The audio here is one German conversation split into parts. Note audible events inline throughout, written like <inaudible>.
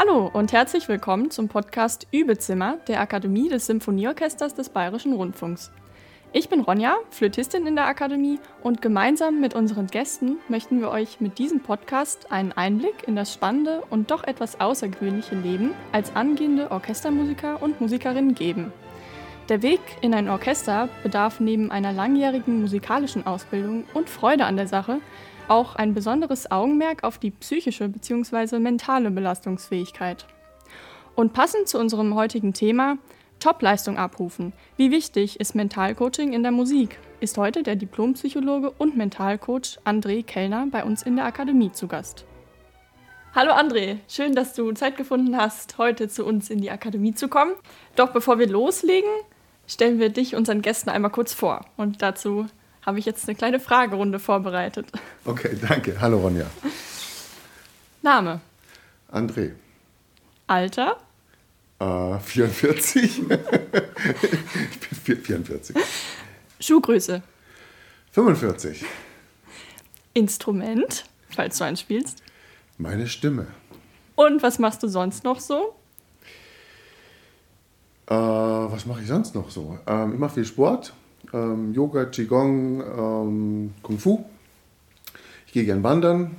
Hallo und herzlich willkommen zum Podcast Übezimmer der Akademie des Symphonieorchesters des Bayerischen Rundfunks. Ich bin Ronja, Flötistin in der Akademie und gemeinsam mit unseren Gästen möchten wir euch mit diesem Podcast einen Einblick in das spannende und doch etwas außergewöhnliche Leben als angehende Orchestermusiker und Musikerin geben. Der Weg in ein Orchester bedarf neben einer langjährigen musikalischen Ausbildung und Freude an der Sache auch ein besonderes Augenmerk auf die psychische bzw. mentale Belastungsfähigkeit. Und passend zu unserem heutigen Thema Topleistung abrufen. Wie wichtig ist Mentalcoaching in der Musik? Ist heute der Diplompsychologe und Mentalcoach André Kellner bei uns in der Akademie zu Gast. Hallo André, schön, dass du Zeit gefunden hast, heute zu uns in die Akademie zu kommen. Doch bevor wir loslegen, stellen wir dich unseren Gästen einmal kurz vor. Und dazu habe ich jetzt eine kleine Fragerunde vorbereitet. Okay, danke. Hallo Ronja. Name? André. Alter? Äh, 44. ich bin 44. Schuhgröße? 45. Instrument, falls du eins spielst? Meine Stimme. Und was machst du sonst noch so? Äh, was mache ich sonst noch so? Ähm, ich mache viel Sport. Ähm, Yoga, Qigong, ähm, Kung Fu. Ich gehe gern wandern,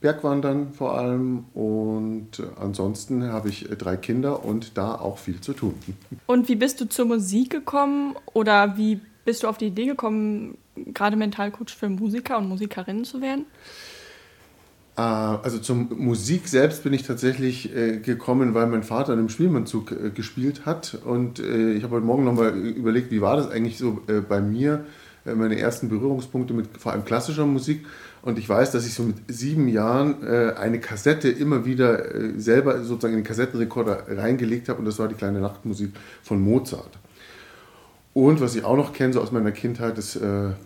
Bergwandern vor allem. Und ansonsten habe ich äh, drei Kinder und da auch viel zu tun. <laughs> Und wie bist du zur Musik gekommen oder wie bist du auf die Idee gekommen, gerade Mentalcoach für Musiker und Musikerinnen zu werden? Äh, also zum Musik selbst bin ich tatsächlich äh, gekommen, weil mein Vater in einem Spielmannzug äh, gespielt hat. Und ich habe heute Morgen nochmal überlegt, wie war das eigentlich so bei mir, meine ersten Berührungspunkte mit vor allem klassischer Musik. Und ich weiß, dass ich so mit sieben Jahren eine Kassette immer wieder selber sozusagen in den Kassettenrekorder reingelegt habe. Und das war die kleine Nachtmusik von Mozart. Und was ich auch noch kenne, so aus meiner Kindheit, ist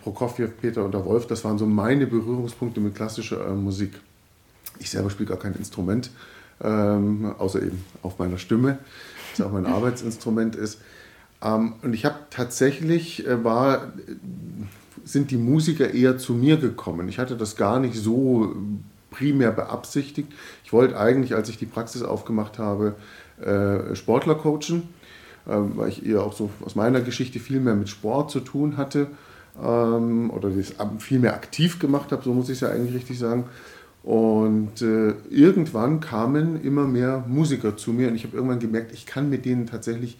Prokofjew, Peter und der Wolf. Das waren so meine Berührungspunkte mit klassischer Musik. Ich selber spiele gar kein Instrument, ähm, außer eben auf meiner Stimme, das auch mein <laughs> Arbeitsinstrument ist. Ähm, und ich habe tatsächlich, äh, war, sind die Musiker eher zu mir gekommen. Ich hatte das gar nicht so primär beabsichtigt. Ich wollte eigentlich, als ich die Praxis aufgemacht habe, äh, Sportler coachen, äh, weil ich eher auch so aus meiner Geschichte viel mehr mit Sport zu tun hatte ähm, oder das viel mehr aktiv gemacht habe, so muss ich es ja eigentlich richtig sagen. Und äh, irgendwann kamen immer mehr Musiker zu mir und ich habe irgendwann gemerkt, ich kann mit denen tatsächlich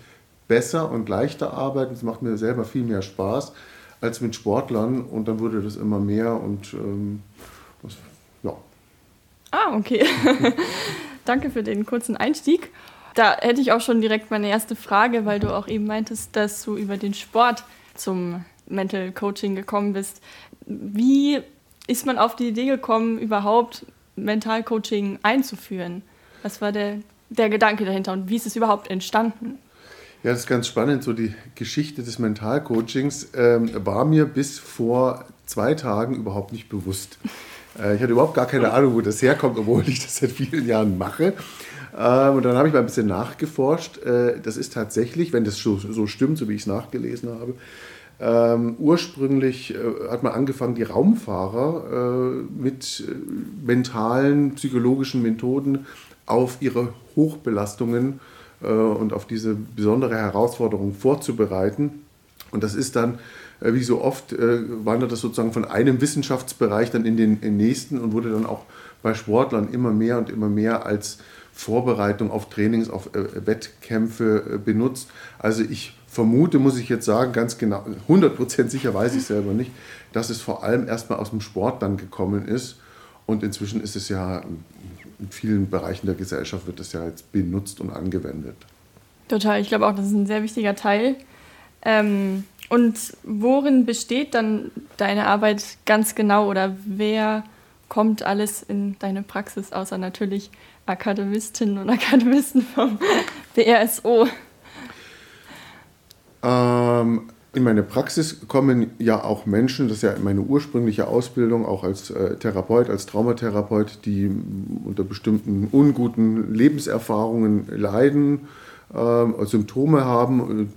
besser und leichter arbeiten. Es macht mir selber viel mehr Spaß als mit Sportlern und dann wurde das immer mehr und ähm, das, ja. Ah, okay. <laughs> Danke für den kurzen Einstieg. Da hätte ich auch schon direkt meine erste Frage, weil du auch eben meintest, dass du über den Sport zum Mental Coaching gekommen bist. Wie ist man auf die Idee gekommen, überhaupt Mentalcoaching einzuführen? Was war der, der Gedanke dahinter und wie ist es überhaupt entstanden? Ja, das ist ganz spannend. So die Geschichte des Mentalcoachings ähm, war mir bis vor zwei Tagen überhaupt nicht bewusst. Äh, ich hatte überhaupt gar keine Ahnung, wo das herkommt, obwohl ich das seit vielen Jahren mache. Ähm, und dann habe ich mal ein bisschen nachgeforscht. Äh, das ist tatsächlich, wenn das so, so stimmt, so wie ich es nachgelesen habe, ähm, ursprünglich äh, hat man angefangen, die Raumfahrer äh, mit äh, mentalen, psychologischen Methoden auf ihre Hochbelastungen äh, und auf diese besondere Herausforderung vorzubereiten. Und das ist dann, äh, wie so oft, äh, wandert das sozusagen von einem Wissenschaftsbereich dann in den, in den nächsten und wurde dann auch bei Sportlern immer mehr und immer mehr als Vorbereitung auf Trainings, auf Wettkämpfe benutzt. Also ich vermute, muss ich jetzt sagen, ganz genau, 100% sicher weiß ich selber nicht, dass es vor allem erstmal aus dem Sport dann gekommen ist. Und inzwischen ist es ja in vielen Bereichen der Gesellschaft wird es ja jetzt benutzt und angewendet. Total, ich glaube auch, das ist ein sehr wichtiger Teil. Ähm, und worin besteht dann deine Arbeit ganz genau oder wer kommt alles in deine Praxis, außer natürlich Akademistinnen und Akademisten vom <laughs> BRSO? Ähm, in meine Praxis kommen ja auch Menschen, das ist ja meine ursprüngliche Ausbildung, auch als äh, Therapeut, als Traumatherapeut, die unter bestimmten unguten Lebenserfahrungen leiden, äh, Symptome haben,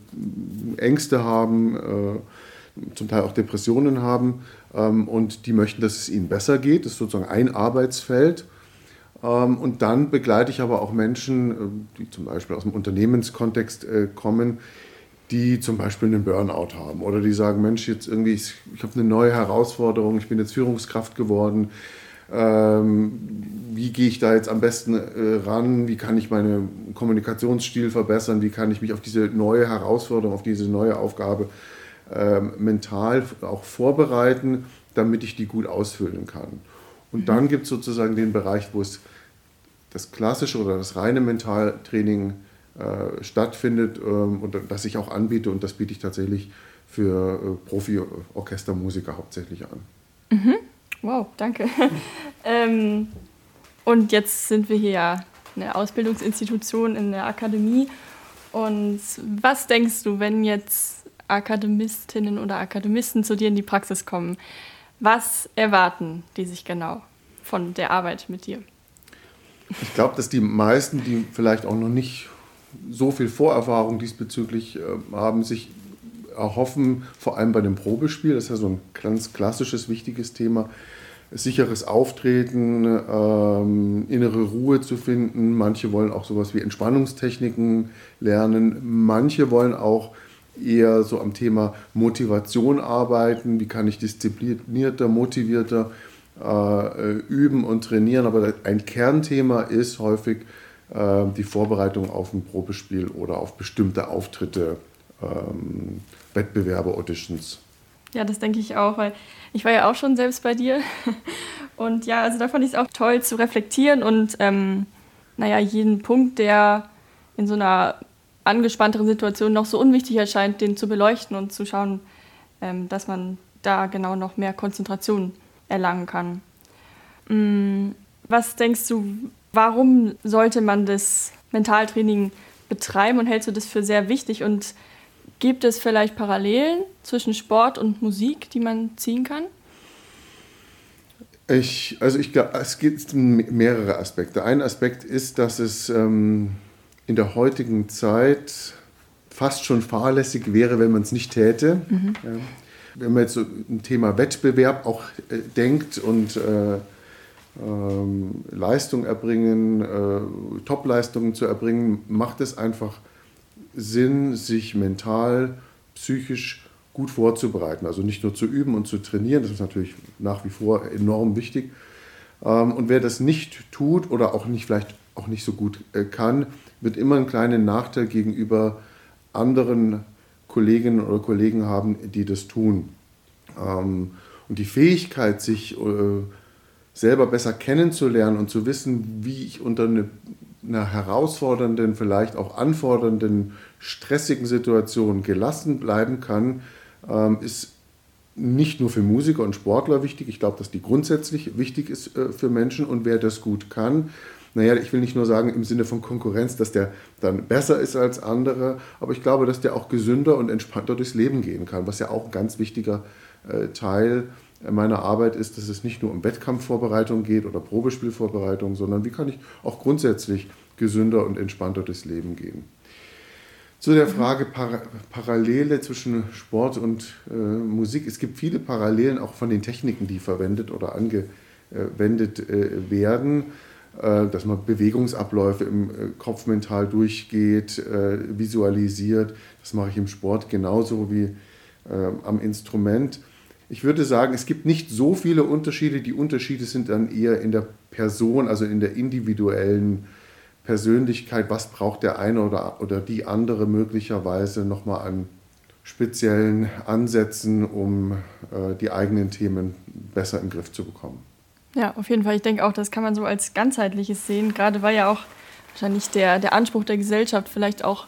äh, Ängste haben, äh, zum Teil auch Depressionen haben ähm, und die möchten, dass es ihnen besser geht. Das ist sozusagen ein Arbeitsfeld. Ähm, und dann begleite ich aber auch Menschen, äh, die zum Beispiel aus dem Unternehmenskontext äh, kommen, die zum Beispiel einen Burnout haben oder die sagen, Mensch, jetzt irgendwie, ich, ich habe eine neue Herausforderung, ich bin jetzt Führungskraft geworden, ähm, wie gehe ich da jetzt am besten äh, ran, wie kann ich meinen Kommunikationsstil verbessern, wie kann ich mich auf diese neue Herausforderung, auf diese neue Aufgabe ähm, mental auch vorbereiten, damit ich die gut ausfüllen kann. Und dann gibt es sozusagen den Bereich, wo es das klassische oder das reine Mentaltraining äh, stattfindet ähm, und das ich auch anbiete und das biete ich tatsächlich für äh, Profi-Orchestermusiker hauptsächlich an. Mhm. Wow, danke. <laughs> ähm, und jetzt sind wir hier ja eine Ausbildungsinstitution in der Akademie. Und was denkst du, wenn jetzt Akademistinnen oder Akademisten zu dir in die Praxis kommen? Was erwarten die sich genau von der Arbeit mit dir? Ich glaube, dass die meisten, die vielleicht auch noch nicht so viel Vorerfahrung diesbezüglich äh, haben, sich erhoffen, vor allem bei dem Probespiel, das ist ja so ein ganz klassisches, wichtiges Thema, sicheres Auftreten, ähm, innere Ruhe zu finden. Manche wollen auch sowas wie Entspannungstechniken lernen. Manche wollen auch eher so am Thema Motivation arbeiten. Wie kann ich disziplinierter, motivierter äh, üben und trainieren? Aber ein Kernthema ist häufig die Vorbereitung auf ein Probespiel oder auf bestimmte Auftritte, ähm, Wettbewerbe, Auditions. Ja, das denke ich auch, weil ich war ja auch schon selbst bei dir. <laughs> Und ja, also da fand ich es auch toll zu reflektieren und ähm, naja, jeden Punkt, der in so einer angespannteren Situation noch so unwichtig erscheint, den zu beleuchten und zu schauen, ähm, dass man da genau noch mehr Konzentration erlangen kann. Mm, was denkst du, warum sollte man das Mentaltraining betreiben und hältst du das für sehr wichtig und gibt es vielleicht Parallelen zwischen Sport und Musik, die man ziehen kann? Ich, also ich glaube, es gibt mehrere Aspekte. Ein Aspekt ist, dass es ähm, in der heutigen Zeit fast schon fahrlässig wäre, wenn man es nicht täte. Mhm. Ja. Wenn man jetzt so ein Thema Wettbewerb auch äh, denkt und äh, ähm, Leistung erbringen, äh, Topleistungen zu erbringen, macht es einfach Sinn, sich mental, psychisch gut vorzubereiten. Also nicht nur zu üben und zu trainieren, das ist natürlich nach wie vor enorm wichtig. Ähm, und wer das nicht tut oder auch nicht vielleicht auch nicht so gut äh, kann, wird immer einen kleinen Nachteil gegenüber anderen Kolleginnen oder Kollegen haben, die das tun. Ähm, und die Fähigkeit, sich äh, selber besser kennenzulernen und zu wissen, wie ich unter eine, einer herausfordernden, vielleicht auch anfordernden, stressigen Situation gelassen bleiben kann, ähm, ist nicht nur für Musiker und Sportler wichtig. Ich glaube, dass die grundsätzlich wichtig ist äh, für Menschen und wer das gut kann, naja, ich will nicht nur sagen im Sinne von Konkurrenz, dass der dann besser ist als andere, aber ich glaube, dass der auch gesünder und entspannter durchs Leben gehen kann, was ja auch ein ganz wichtiger äh, Teil meiner Arbeit ist, dass es nicht nur um Wettkampfvorbereitung geht oder Probespielvorbereitung, sondern wie kann ich auch grundsätzlich gesünder und entspannter durchs Leben gehen. Zu der Frage Par Parallele zwischen Sport und äh, Musik. Es gibt viele Parallelen auch von den Techniken, die verwendet oder angewendet äh, werden. Äh, dass man Bewegungsabläufe im äh, Kopf mental durchgeht, äh, visualisiert. Das mache ich im Sport genauso wie am Instrument. Ich würde sagen, es gibt nicht so viele Unterschiede. Die Unterschiede sind dann eher in der Person, also in der individuellen Persönlichkeit. Was braucht der eine oder, oder die andere möglicherweise nochmal an speziellen Ansätzen, um äh, die eigenen Themen besser in den Griff zu bekommen? Ja, auf jeden Fall. Ich denke auch, das kann man so als ganzheitliches sehen, gerade weil ja auch wahrscheinlich der, der Anspruch der Gesellschaft, vielleicht auch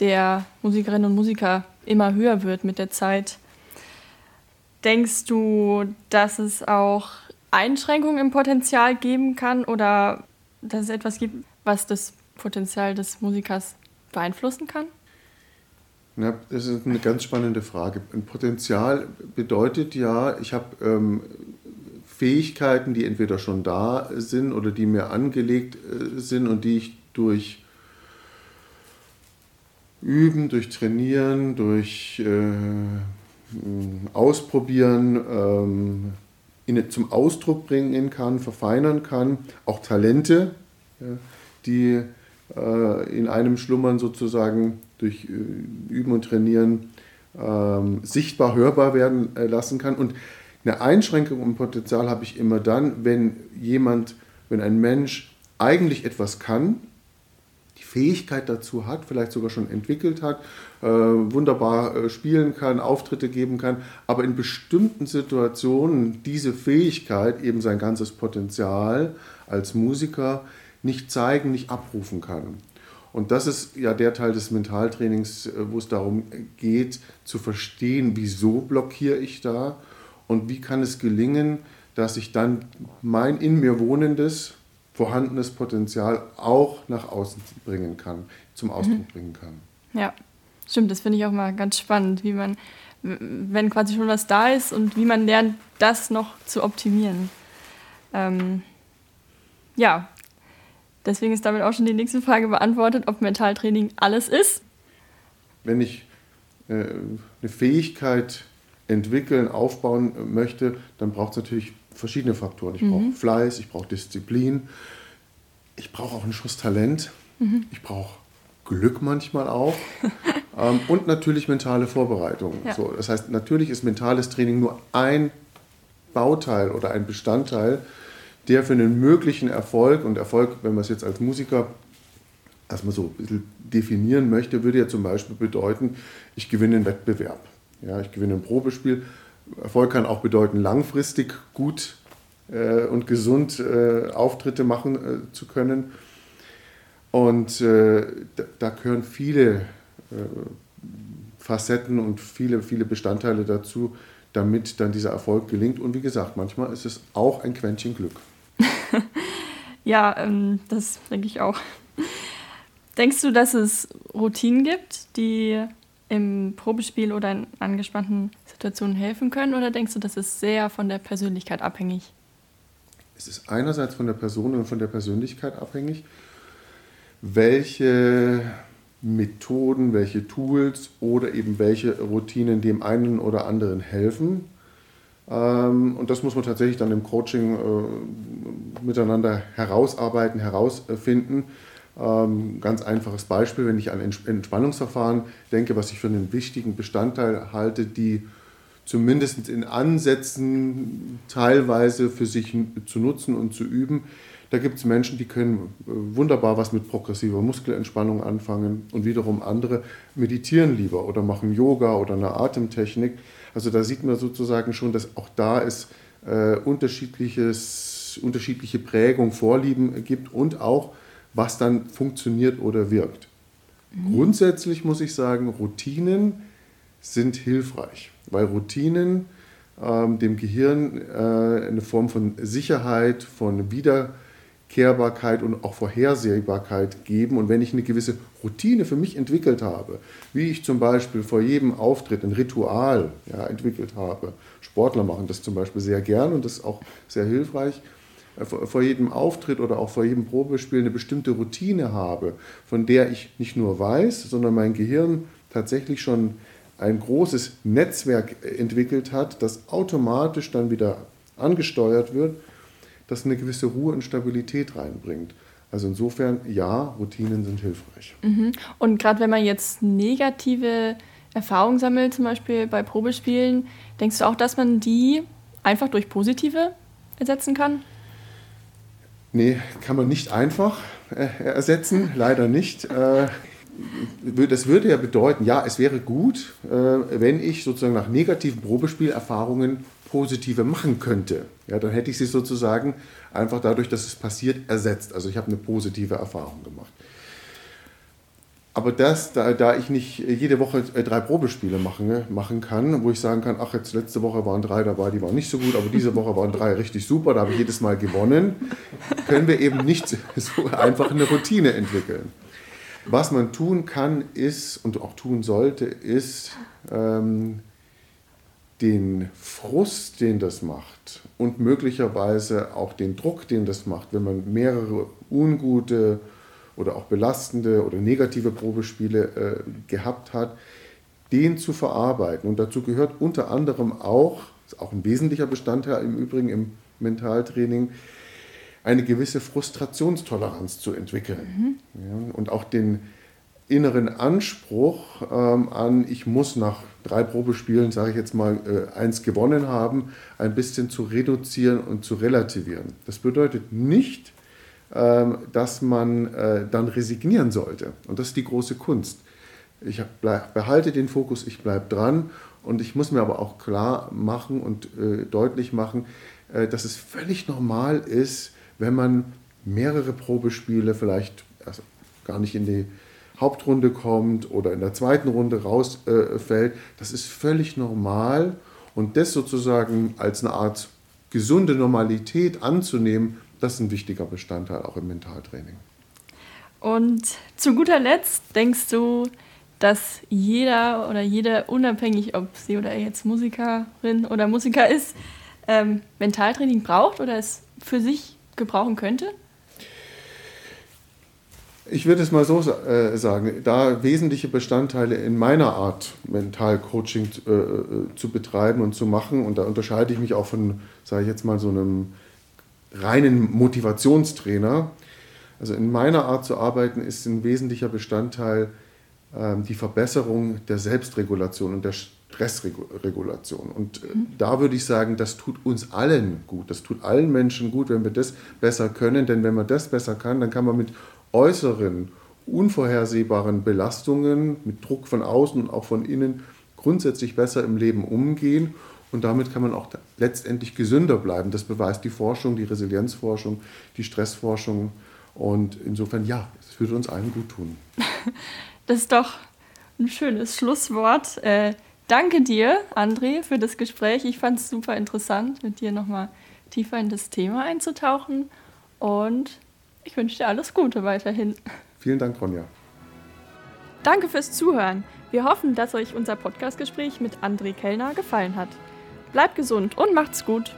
der Musikerinnen und Musiker immer höher wird mit der Zeit. Denkst du, dass es auch Einschränkungen im Potenzial geben kann oder dass es etwas gibt, was das Potenzial des Musikers beeinflussen kann? Ja, das ist eine ganz spannende Frage. Ein Potenzial bedeutet ja, ich habe ähm, Fähigkeiten, die entweder schon da sind oder die mir angelegt äh, sind und die ich durch Üben, durch Trainieren, durch äh, Ausprobieren ähm, in, zum Ausdruck bringen kann, verfeinern kann. Auch Talente, die äh, in einem Schlummern sozusagen durch äh, Üben und Trainieren ähm, sichtbar hörbar werden äh, lassen kann. Und eine Einschränkung im Potenzial habe ich immer dann, wenn jemand, wenn ein Mensch eigentlich etwas kann, Fähigkeit dazu hat, vielleicht sogar schon entwickelt hat, äh, wunderbar äh, spielen kann, Auftritte geben kann, aber in bestimmten Situationen diese Fähigkeit, eben sein ganzes Potenzial als Musiker nicht zeigen, nicht abrufen kann. Und das ist ja der Teil des Mentaltrainings, äh, wo es darum geht, zu verstehen, wieso blockiere ich da und wie kann es gelingen, dass ich dann mein in mir wohnendes, vorhandenes Potenzial auch nach außen bringen kann, zum Ausdruck mhm. bringen kann. Ja, stimmt, das finde ich auch mal ganz spannend, wie man, wenn quasi schon was da ist und wie man lernt, das noch zu optimieren. Ähm, ja, deswegen ist damit auch schon die nächste Frage beantwortet, ob Mentaltraining alles ist. Wenn ich äh, eine Fähigkeit entwickeln, aufbauen möchte, dann braucht es natürlich verschiedene Faktoren. Ich mhm. brauche Fleiß, ich brauche Disziplin, ich brauche auch einen Schuss Talent, mhm. ich brauche Glück manchmal auch <laughs> ähm, und natürlich mentale Vorbereitung. Ja. So, das heißt, natürlich ist mentales Training nur ein Bauteil oder ein Bestandteil, der für einen möglichen Erfolg, und Erfolg, wenn man es jetzt als Musiker erstmal so ein bisschen definieren möchte, würde ja zum Beispiel bedeuten, ich gewinne einen Wettbewerb. Ja, ich gewinne ein Probespiel. Erfolg kann auch bedeuten, langfristig gut äh, und gesund äh, Auftritte machen äh, zu können. Und äh, da, da, gehören viele äh, Facetten und viele, viele Bestandteile dazu, damit dann dieser Erfolg gelingt. Und wie gesagt, manchmal ist es auch ein Quäntchen Glück. <laughs> ja, ähm, das denke ich auch. Denkst du, dass es Routinen gibt, die im Probespiel oder in angespannten Situationen helfen können? Oder denkst du, das ist sehr von der Persönlichkeit abhängig? Es ist einerseits von der Person und von der Persönlichkeit abhängig, welche Methoden, welche Tools oder eben welche Routinen dem einen oder anderen helfen. Ähm, und das muss man tatsächlich dann im Coaching äh, miteinander herausarbeiten, herausfinden ganz einfaches Beispiel, wenn ich an Entspannungsverfahren denke, was ich für einen wichtigen Bestandteil halte, die zumindest in Ansätzen teilweise für sich zu nutzen und zu üben. Da gibt es Menschen, die können äh, wunderbar was mit progressiver Muskelentspannung anfangen und wiederum andere meditieren lieber oder machen Yoga oder eine Atemtechnik. Also da sieht man sozusagen schon, dass auch da es äh, unterschiedliches, unterschiedliche Prägung, Vorlieben gibt und auch was dann funktioniert oder wirkt. Mhm. Grundsätzlich muss ich sagen, Routinen sind hilfreich, weil Routinen ähm, dem Gehirn äh, eine Form von Sicherheit, von Wiederkehrbarkeit und auch Vorhersehbarkeit geben. Und wenn ich eine gewisse Routine für mich entwickelt habe, wie ich zum Beispiel vor jedem Auftritt ein Ritual ja, entwickelt habe, Sportler machen das zum Beispiel sehr gern und das ist auch sehr hilfreich, vor jedem Auftritt oder auch vor jedem Probespiel eine bestimmte Routine habe, von der ich nicht nur weiß, sondern mein Gehirn tatsächlich schon ein großes Netzwerk entwickelt hat, das automatisch dann wieder angesteuert wird, das eine gewisse Ruhe und Stabilität reinbringt. Also insofern, ja, Routinen sind hilfreich. Mhm. Und gerade wenn man jetzt negative Erfahrungen sammelt, zum Beispiel bei Probespielen, denkst du auch, dass man die einfach durch positive ersetzen kann? Nee, kann man nicht einfach äh, ersetzen, leider nicht. Äh, das würde ja bedeuten, ja, es wäre gut, äh, wenn ich sozusagen nach negativen Probespielerfahrungen positive machen könnte. Ja, dann hätte ich sie sozusagen einfach dadurch, dass es passiert, ersetzt. Also ich habe eine positive Erfahrung gemacht. Aber das, da, da ich nicht jede Woche äh, drei Probespiele machen, ne, machen kann, wo ich sagen kann, ach, jetzt letzte Woche waren drei dabei, die waren nicht so gut, aber diese Woche waren drei richtig super, da habe ich jedes Mal gewonnen, können wir eben nicht <laughs> so einfach eine Routine entwickeln. Was man tun kann, ist und auch tun sollte, ist ähm, den Frust, den das macht und möglicherweise auch den Druck, den das macht, wenn man mehrere ungute oder auch belastende oder negative Probespiele äh, gehabt hat, den zu verarbeiten. Und dazu gehört unter anderem auch, ist auch ein wesentlicher Bestandteil im Übrigen im Mentaltraining, eine gewisse Frustrationstoleranz zu entwickeln. Mhm. Ja, und auch den inneren Anspruch ähm, an, ich muss nach drei Probespielen, sage ich jetzt mal, äh, eins gewonnen haben, ein bisschen zu reduzieren und zu relativieren. Das bedeutet nicht, dass man äh, dann resignieren sollte. Und das ist die große Kunst. Ich behalte den Fokus, ich bleibe dran und ich muss mir aber auch klar machen und äh, deutlich machen, äh, dass es völlig normal ist, wenn man mehrere Probespiele vielleicht also gar nicht in die Hauptrunde kommt oder in der zweiten Runde rausfällt. Das ist völlig normal und das sozusagen als eine Art gesunde Normalität anzunehmen, das ist ein wichtiger Bestandteil auch im Mentaltraining. Und zu guter Letzt denkst du, dass jeder oder jede, unabhängig ob sie oder er jetzt Musikerin oder Musiker ist, ähm, Mentaltraining braucht oder es für sich gebrauchen könnte? Ich würde es mal so äh, sagen, da wesentliche Bestandteile in meiner Art, Mentalcoaching äh, äh, zu betreiben und zu machen, und da unterscheide ich mich auch von, sage ich jetzt mal, so einem reinen Motivationstrainer. Also in meiner Art zu arbeiten ist ein wesentlicher Bestandteil äh, die Verbesserung der Selbstregulation und der Stressregulation. Und äh, mhm. da würde ich sagen, das tut uns allen gut. Das tut allen Menschen gut, wenn wir das besser können. Denn wenn man das besser kann, dann kann man mit äußeren, unvorhersehbaren Belastungen, mit Druck von außen und auch von innen grundsätzlich besser im Leben umgehen. Und damit kann man auch letztendlich gesünder bleiben. Das beweist die Forschung, die Resilienzforschung, die Stressforschung. Und insofern, ja, es würde uns allen gut tun. <laughs> Das ist doch ein schönes Schlusswort. Äh, danke dir, André, für das Gespräch. Ich fand es super interessant, mit dir nochmal tiefer in das Thema einzutauchen. Und ich wünsche dir alles Gute weiterhin. Vielen Dank, Ronja. Danke fürs Zuhören. Wir hoffen, dass euch unser Podcastgespräch mit André Kellner gefallen hat. Bleibt gesund und macht's gut.